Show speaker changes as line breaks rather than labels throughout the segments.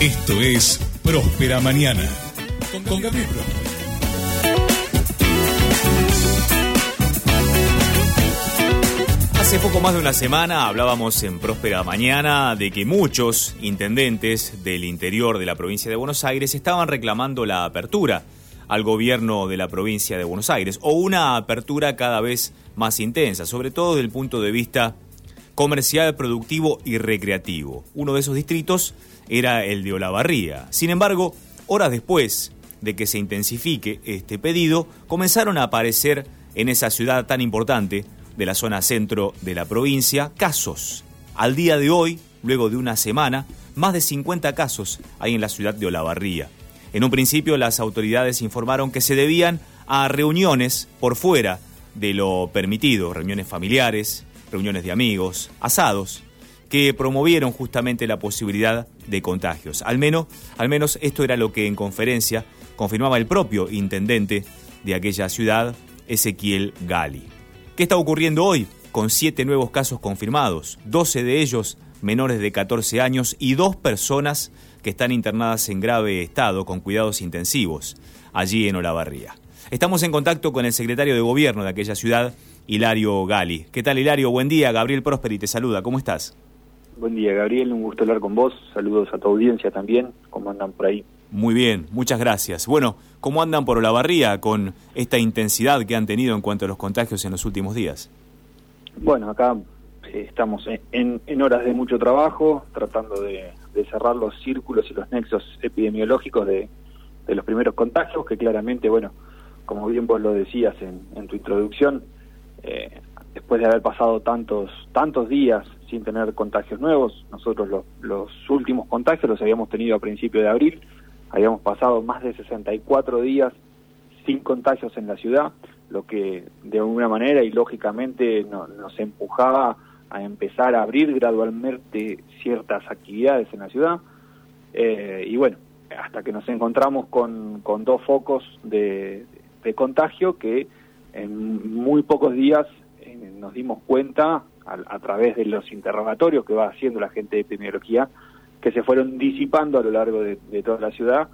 Esto es Próspera Mañana
Hace poco más de una semana hablábamos en Próspera Mañana de que muchos intendentes del interior de la provincia de Buenos Aires estaban reclamando la apertura al gobierno de la provincia de Buenos Aires o una apertura cada vez más intensa, sobre todo desde el punto de vista comercial, productivo y recreativo. Uno de esos distritos era el de Olavarría. Sin embargo, horas después de que se intensifique este pedido, comenzaron a aparecer en esa ciudad tan importante de la zona centro de la provincia casos. Al día de hoy, luego de una semana, más de 50 casos hay en la ciudad de Olavarría. En un principio las autoridades informaron que se debían a reuniones por fuera de lo permitido, reuniones familiares, reuniones de amigos, asados, que promovieron justamente la posibilidad de contagios. Al menos, al menos esto era lo que en conferencia confirmaba el propio intendente de aquella ciudad, Ezequiel Gali. ¿Qué está ocurriendo hoy? Con siete nuevos casos confirmados, 12 de ellos menores de 14 años y dos personas que están internadas en grave estado con cuidados intensivos allí en Olavarría. Estamos en contacto con el secretario de gobierno de aquella ciudad, Hilario Gali. ¿Qué tal, Hilario? Buen día. Gabriel Prosperi te saluda. ¿Cómo estás?
Buen día, Gabriel. Un gusto hablar con vos. Saludos a tu audiencia también. ¿Cómo andan por ahí?
Muy bien, muchas gracias. Bueno, ¿cómo andan por Olavarría con esta intensidad que han tenido en cuanto a los contagios en los últimos días?
Bueno, acá eh, estamos en, horas de mucho trabajo, tratando de, cerrar los círculos y los nexos epidemiológicos de, los primeros contagios, que claramente, bueno, como bien vos lo decías en, tu introducción, eh, después de haber pasado tantos tantos días sin tener contagios nuevos, nosotros los, los últimos contagios los habíamos tenido a principios de abril, Habíamos pasado más de 64 días sin contagios en la ciudad, lo que de alguna manera y lógicamente nos empujaba a empezar a abrir gradualmente ciertas actividades en la ciudad. Eh, y bueno, hasta que nos encontramos con, con dos focos de, contagio que en muy pocos días eh, nos dimos cuenta a, través de los interrogatorios que va haciendo la gente de epidemiología que se fueron disipando a lo largo de, toda la ciudad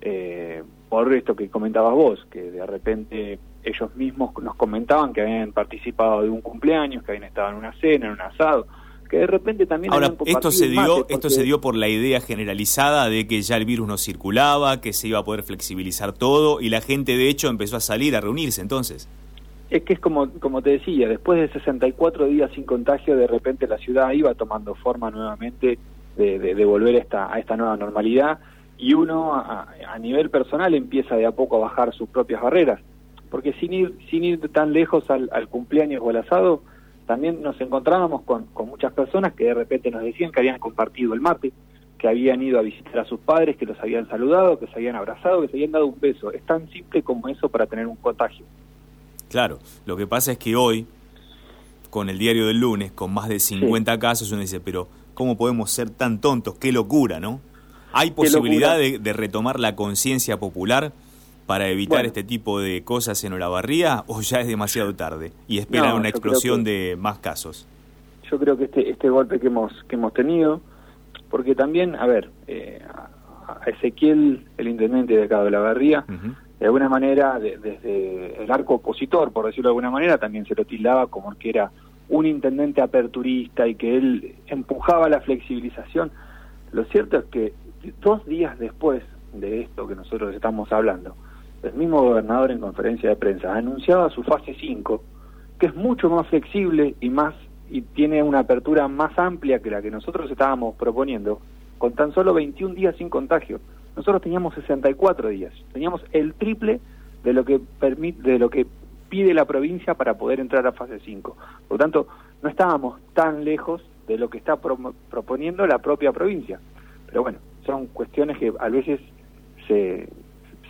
eh, por esto que comentabas vos, que de repente ellos mismos nos comentaban que habían participado de un cumpleaños, que habían estado en una cena, en un asado, que de repente también...
Ahora, esto se, dio, esto se dio por la idea generalizada de que ya el virus no circulaba, que se iba a poder flexibilizar todo y la gente de hecho empezó a salir, a reunirse entonces.
Es que es como, como te decía, después de 64 días sin contagio, de repente la ciudad iba tomando forma nuevamente de, volver esta, a esta nueva normalidad y uno a, nivel personal empieza de a poco a bajar sus propias barreras, porque sin ir, sin ir tan lejos al, cumpleaños o al asado, también nos encontrábamos con, con muchas personas que de repente nos decían que habían compartido el mate, que habían ido a visitar a sus padres, que los habían saludado, que se habían abrazado, que se habían dado un beso. Es tan simple como eso para tener un contagio.
Claro, lo que pasa es que hoy, con el diario del lunes, con más de 50 casos, uno dice, pero ¿Cómo podemos ser tan tontos? Qué locura, ¿no? ¿Hay posibilidad de, retomar la conciencia popular para evitar este tipo de cosas en Olavarría o ya es demasiado tarde y esperan una explosión de más casos?
Yo creo que este, este golpe que hemos, que hemos tenido, porque también, a ver, eh, a Ezequiel, el intendente de acá de Olavarría, de alguna manera, desde el arco opositor, por decirlo de alguna manera, también se lo tildaba como que era un intendente aperturista y que él empujaba la flexibilización. Lo cierto es que dos días después de esto que nosotros estamos hablando, el mismo gobernador en conferencia de prensa anunciaba su fase 5, que es mucho más flexible y más y tiene una apertura más amplia que la que nosotros estábamos proponiendo, con tan solo 21 días sin contagio. Nosotros teníamos 64 días, teníamos el triple de lo que permite de lo que pide la provincia para poder entrar a fase 5. Por lo tanto, no estábamos tan lejos de lo que está proponiendo la propia provincia. Pero bueno, son cuestiones que a veces se,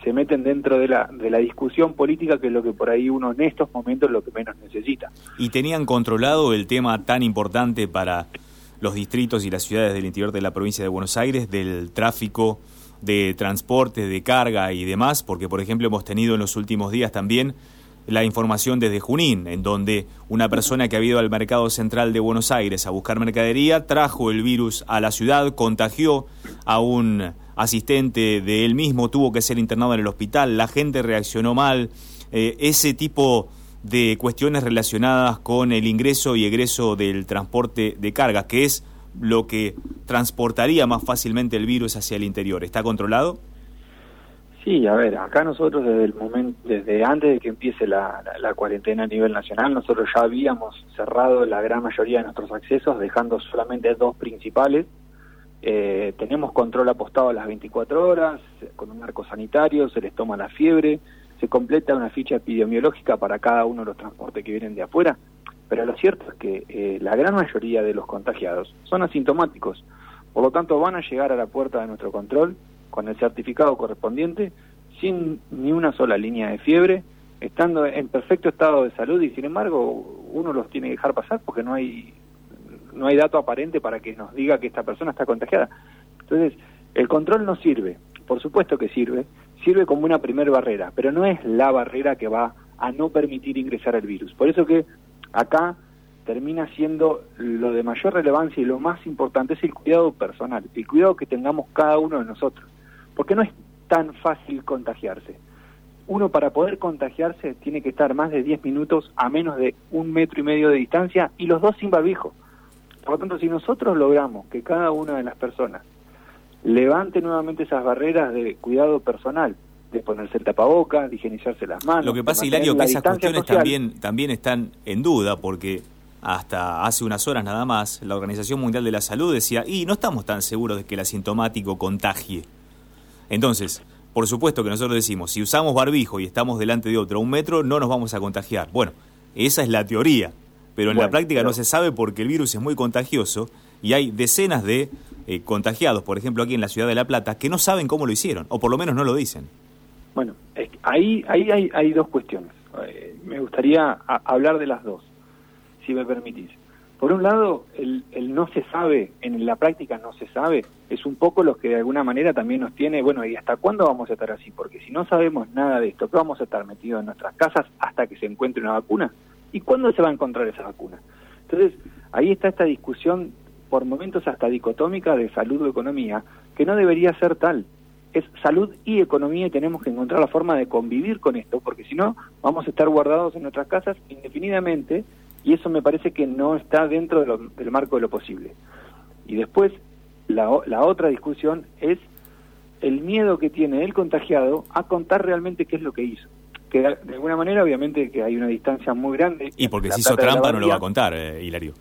se meten dentro de la, de la discusión política, que es lo que por ahí uno en estos momentos lo que menos necesita.
¿Y tenían controlado el tema tan importante para los distritos y las ciudades del interior de la provincia de Buenos Aires del tráfico de transporte, de carga y demás? Porque, por ejemplo, hemos tenido en los últimos días también la información desde Junín, en donde una persona que ha ido al mercado central de Buenos Aires a buscar mercadería trajo el virus a la ciudad, contagió a un asistente de él mismo, tuvo que ser internado en el hospital, la gente reaccionó mal, eh, ese tipo de cuestiones relacionadas con el ingreso y egreso del transporte de cargas, que es lo que transportaría más fácilmente el virus hacia el interior. ¿Está controlado?
Sí, a ver, acá nosotros desde el momento, desde antes de que empiece la, cuarentena a nivel nacional, nosotros ya habíamos cerrado la gran mayoría de nuestros accesos, dejando solamente dos principales. Eh, tenemos control apostado a las 24 horas, con un arco sanitario, se les toma la fiebre, se completa una ficha epidemiológica para cada uno de los transportes que vienen de afuera, pero lo cierto es que eh, la gran mayoría de los contagiados son asintomáticos, por lo tanto van a llegar a la puerta de nuestro control con el certificado correspondiente, sin ni una sola línea de fiebre, estando en perfecto estado de salud y sin embargo uno los tiene que dejar pasar porque no hay no hay dato aparente para que nos diga que esta persona está contagiada. Entonces, el control no sirve, por supuesto que sirve, sirve como una primera barrera, pero no es la barrera que va a no permitir ingresar el virus. Por eso que acá termina siendo lo de mayor relevancia y lo más importante es el cuidado personal, el cuidado que tengamos cada uno de nosotros porque no es tan fácil contagiarse. Uno para poder contagiarse tiene que estar más de 10 minutos a menos de un metro y medio de distancia y los dos sin barbijo. Por lo tanto, si nosotros logramos que cada una de las personas levante nuevamente esas barreras de cuidado personal, de ponerse el tapabocas, de higienizarse las manos.
Lo que pasa, Hilario, que esas cuestiones también, también están en duda, porque hasta hace unas horas nada más, la Organización Mundial de la Salud decía, y no estamos tan seguros de que el asintomático contagie. Entonces, por supuesto que nosotros decimos, si usamos barbijo y estamos delante de otro a un metro, no nos vamos a contagiar. Bueno, esa es la teoría, pero en la práctica no se sabe porque el virus es muy contagioso y hay decenas de eh, contagiados, por ejemplo aquí en la ciudad de La Plata, que no saben cómo lo hicieron, o por lo menos no lo dicen.
Bueno, ahí, ahí hay, hay dos cuestiones. Eh, me gustaría hablar de las dos, si me permitís. Por un lado, el, no se sabe, en la práctica no se sabe, es un poco lo que de alguna manera también nos tiene, bueno, ¿y hasta cuándo vamos a estar así? Porque si no sabemos nada de esto, ¿qué vamos a estar metidos en nuestras casas hasta que se encuentre una vacuna? ¿Y cuándo se va a encontrar esa vacuna? Entonces, ahí está esta discusión, por momentos hasta dicotómica, de salud o economía, que no debería ser tal. Es salud y economía y tenemos que encontrar la forma de convivir con esto, porque si no, vamos a estar guardados en nuestras casas indefinidamente y eso me parece que no está dentro del marco de lo posible. Y después, la, la otra discusión es el miedo que tiene el contagiado a contar realmente qué es lo que hizo. Que de alguna manera, obviamente, que hay una distancia muy grande.
Y porque si hizo trampa no lo va a contar, eh, Hilario.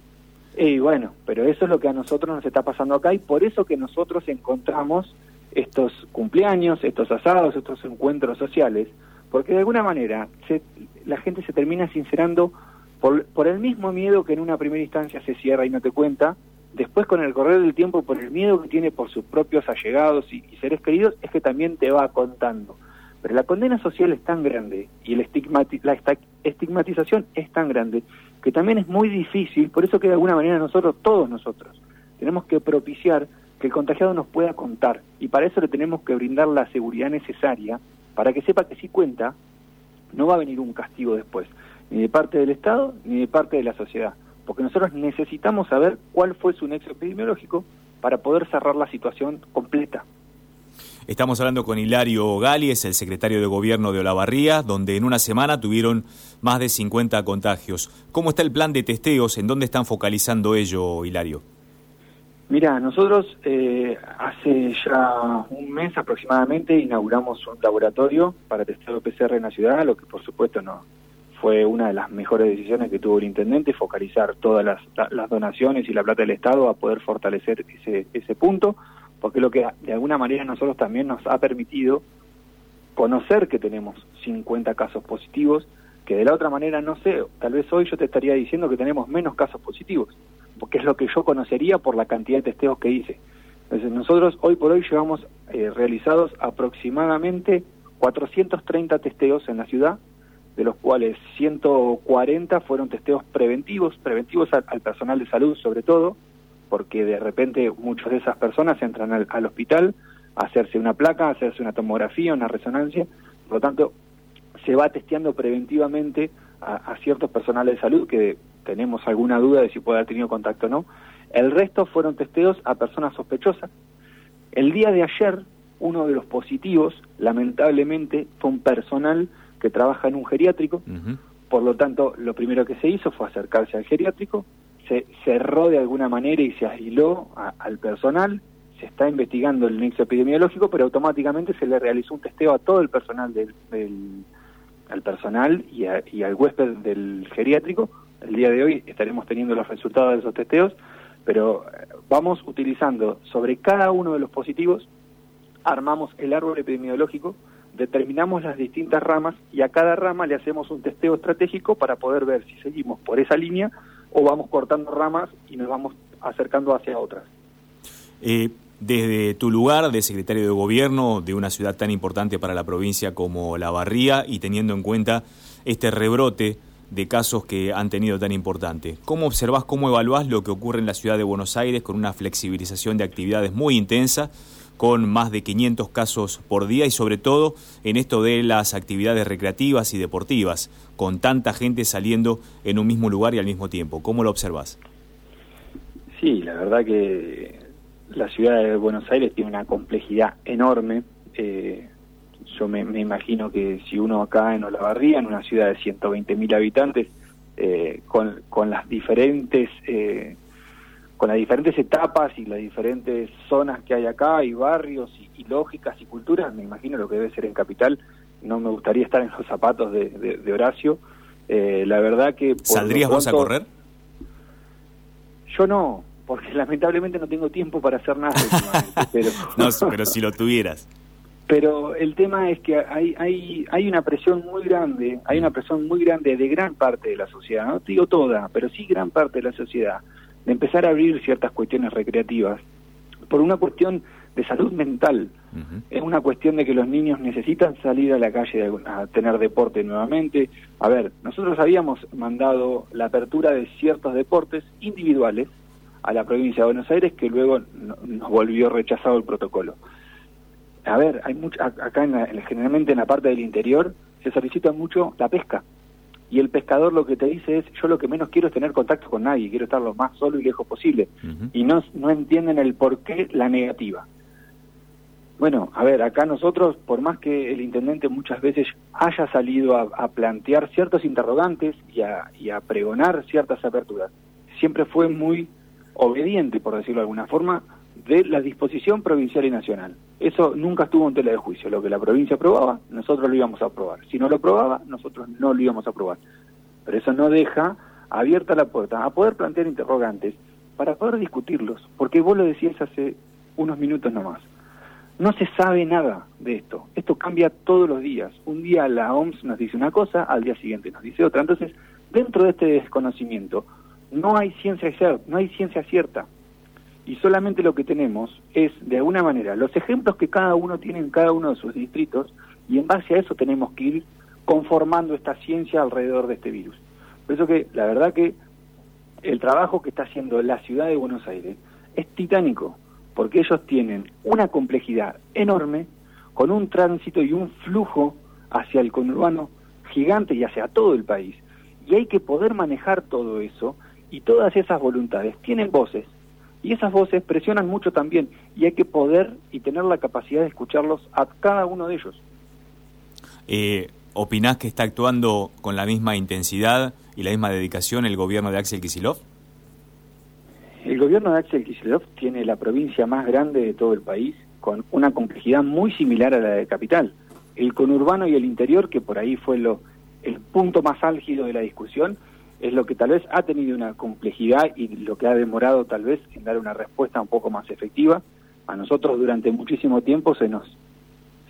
Y bueno, pero eso es lo que a nosotros nos está pasando acá y por eso que nosotros encontramos estos cumpleaños, estos asados, estos encuentros sociales, porque de alguna manera se, la gente se termina sincerando por, el mismo miedo que en una primera instancia se cierra y no te cuenta, después con el correr del tiempo, por el miedo que tiene por sus propios allegados y, seres queridos, es que también te va contando. Pero la condena social es tan grande y el la estigmatización es tan grande que también es muy difícil, por eso que de alguna manera nosotros, todos nosotros, tenemos que propiciar que el contagiado nos pueda contar y para eso le tenemos que brindar la seguridad necesaria para que sepa que si cuenta, no va a venir un castigo después ni de parte del Estado ni de parte de la sociedad, porque nosotros necesitamos saber cuál fue su nexo epidemiológico para poder cerrar la situación completa.
Estamos hablando con Hilario Gali, es el secretario de Gobierno de Olavarría, donde en una semana tuvieron más de 50 contagios. ¿Cómo está el plan de testeos? ¿En dónde están focalizando ello, Hilario?
Mira, nosotros eh, hace ya un mes aproximadamente inauguramos un laboratorio para testeo PCR en la ciudad, lo que por supuesto no, fue una de las mejores decisiones que tuvo el intendente, focalizar todas las, donaciones y la plata del Estado a poder fortalecer ese, ese punto, porque lo que de alguna manera nosotros también nos ha permitido conocer que tenemos 50 casos positivos, que de la otra manera no sé, tal vez hoy yo te estaría diciendo que tenemos menos casos positivos, porque es lo que yo conocería por la cantidad de testeos que hice. Entonces nosotros hoy por hoy llevamos eh, realizados aproximadamente 430 testeos en la ciudad, de los cuales 140 fueron testeos preventivos, preventivos al, personal de salud sobre todo, porque de repente muchas de esas personas entran al, al, hospital a hacerse una placa, a hacerse una tomografía, una resonancia, por lo tanto se va testeando preventivamente a, ciertos personales de salud que tenemos alguna duda de si puede haber tenido contacto o no. El resto fueron testeos a personas sospechosas. El día de ayer, uno de los positivos, lamentablemente, fue un personal que trabaja en un geriátrico. Por lo tanto, lo primero que se hizo fue acercarse al geriátrico, se cerró de alguna manera y se aisló al personal. Se está investigando el nexo epidemiológico, pero automáticamente se le realizó un testeo a todo el personal del al personal y, al huésped del geriátrico. El día de hoy estaremos teniendo los resultados de esos testeos, pero eh, vamos utilizando sobre cada uno de los positivos, armamos el árbol epidemiológico, determinamos las distintas ramas y a cada rama le hacemos un testeo estratégico para poder ver si seguimos por esa línea o vamos cortando ramas y nos vamos acercando hacia otras.
Eh, desde tu lugar de secretario de gobierno de una ciudad tan importante para la provincia como La Barría y teniendo en cuenta este rebrote de casos que han tenido tan importante. ¿Cómo observás, cómo evaluás lo que ocurre en la ciudad de Buenos Aires con una flexibilización de actividades muy intensa, con más de 500 casos por día y sobre todo en esto de las actividades recreativas y deportivas, con tanta gente saliendo en un mismo lugar y al mismo tiempo? ¿Cómo lo observás?
Sí, la verdad que la ciudad de Buenos Aires tiene una complejidad enorme. Eh, yo me, imagino que si uno acá en Olavarría, en una ciudad de 120.000 habitantes, eh, con, con las diferentes eh, con las diferentes etapas y las diferentes zonas que hay acá y barrios y, lógicas y culturas, me imagino lo que debe ser en Capital. No me gustaría estar en los zapatos de, Horacio. la verdad que...
¿Saldrías vos a correr?
Yo no, porque lamentablemente no tengo tiempo para hacer nada
pero no, pero si lo tuvieras
pero el tema es que hay hay hay una presión muy grande hay una presión muy grande de gran parte de la sociedad no digo toda pero sí gran parte de la sociedad de empezar a abrir ciertas cuestiones recreativas. Por una cuestión de salud mental. Es una cuestión de que los niños necesitan salir a la calle a tener deporte nuevamente. A ver nosotros habíamos mandado la apertura de ciertos deportes individuales a la provincia de Buenos Aires que luego nos volvió rechazado el protocolo. A ver, hay mucho, acá en generalmente en la parte del interior se solicita mucho la pesca y el pescador lo que te dice es yo lo que menos quiero es tener contacto con nadie, quiero estar lo más solo y lejos posible y no, no entienden el por qué la negativa. Bueno, a ver, acá nosotros, por más que el intendente muchas veces haya salido a, plantear ciertos interrogantes y a, y a pregonar ciertas aperturas, siempre fue muy obediente, por decirlo de alguna forma, de la disposición provincial y nacional. Eso nunca estuvo en tela de juicio. Lo que la provincia aprobaba, nosotros lo íbamos a aprobar. Si no lo aprobaba, nosotros no lo íbamos a aprobar. Pero eso no deja abierta la puerta a poder plantear interrogantes para poder discutirlos. Porque vos lo decías hace unos minutos nomás. No se sabe nada de esto. Esto cambia todos los días. Un día la OMS nos dice una cosa, al día siguiente nos dice otra. Entonces, dentro de este desconocimiento, no hay ciencia cierta, no hay ciencia cierta. Y solamente lo que tenemos es, de alguna manera, los ejemplos que cada uno tiene en cada uno de sus distritos, y en base a eso tenemos que ir conformando esta ciencia alrededor de este virus. Por eso que, la verdad que el trabajo que está haciendo la ciudad de Buenos Aires es titánico, porque ellos tienen una complejidad enorme, con un tránsito y un flujo hacia el conurbano gigante y hacia todo el país. Y hay que poder manejar todo eso y todas esas voluntades tienen voces y esas voces presionan mucho también y hay que poder y tener la capacidad de escucharlos a cada uno de ellos.
Eh, ¿Opinás que está actuando con la misma intensidad y la misma dedicación el gobierno de Axel Kisilov?
El gobierno de Axel Kisilov tiene la provincia más grande de todo el país con una complejidad muy similar a la de Capital. El conurbano y el interior, que por ahí fue lo, el punto más álgido de la discusión, es lo que tal vez ha tenido una complejidad y lo que ha demorado tal vez en dar una respuesta un poco más efectiva. A nosotros durante muchísimo tiempo se nos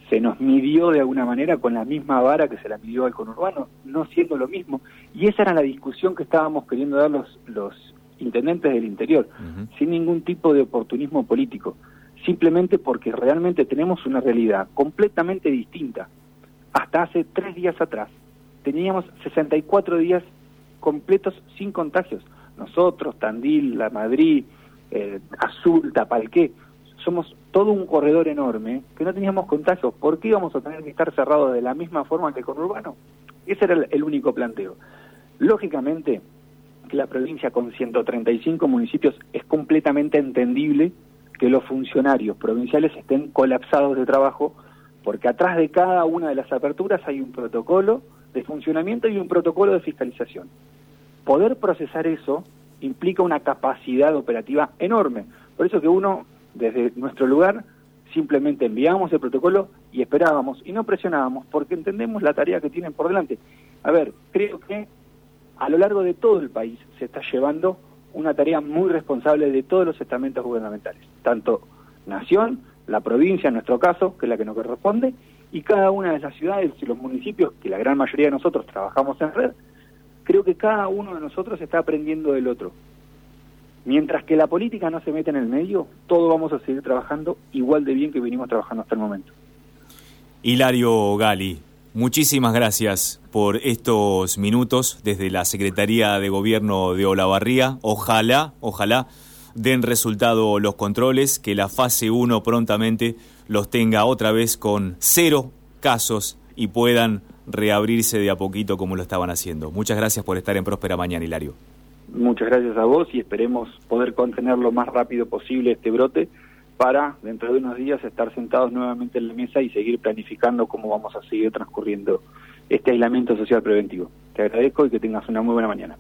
se nos midió de alguna manera con la misma vara que se la midió al conurbano, no siendo lo mismo. Y esa era la discusión que estábamos queriendo dar los, los intendentes del interior, sin ningún tipo de oportunismo político, simplemente porque realmente tenemos una realidad completamente distinta. Hasta hace tres días atrás teníamos 64 días completos sin contagios. Nosotros, Tandil, La Madrid, eh, Azul, Tapalqué, somos todo un corredor enorme que no teníamos contagios. ¿Por qué íbamos a tener que estar cerrados de la misma forma que el conurbano? Ese era el, único planteo. Lógicamente, que la provincia con 135 municipios es completamente entendible que los funcionarios provinciales estén colapsados de trabajo porque atrás de cada una de las aperturas hay un protocolo de funcionamiento y un protocolo de fiscalización. Poder procesar eso implica una capacidad operativa enorme. Por eso que uno, desde nuestro lugar, simplemente enviábamos el protocolo y esperábamos y no presionábamos porque entendemos la tarea que tienen por delante. A ver, creo que a lo largo de todo el país se está llevando una tarea muy responsable de todos los estamentos gubernamentales, tanto nación, la provincia en nuestro caso, que es la que nos corresponde, y cada una de las ciudades y los municipios, que la gran mayoría de nosotros trabajamos en red, creo que cada uno de nosotros está aprendiendo del otro. Mientras que la política no se mete en el medio, todos vamos a seguir trabajando igual de bien que venimos trabajando hasta el momento.
Hilario Gali, muchísimas gracias por estos minutos desde la Secretaría de Gobierno de Olavarría. Ojalá, ojalá den resultado los controles, que la fase 1 prontamente los tenga otra vez con cero casos y puedan reabrirse de a poquito como lo estaban haciendo. Muchas gracias por estar en Próspera Mañana, Hilario.
Muchas gracias a vos y esperemos poder contener lo más rápido posible este brote para dentro de unos días estar sentados nuevamente en la mesa y seguir planificando cómo vamos a seguir transcurriendo este aislamiento social preventivo. Te agradezco y que tengas una muy buena mañana.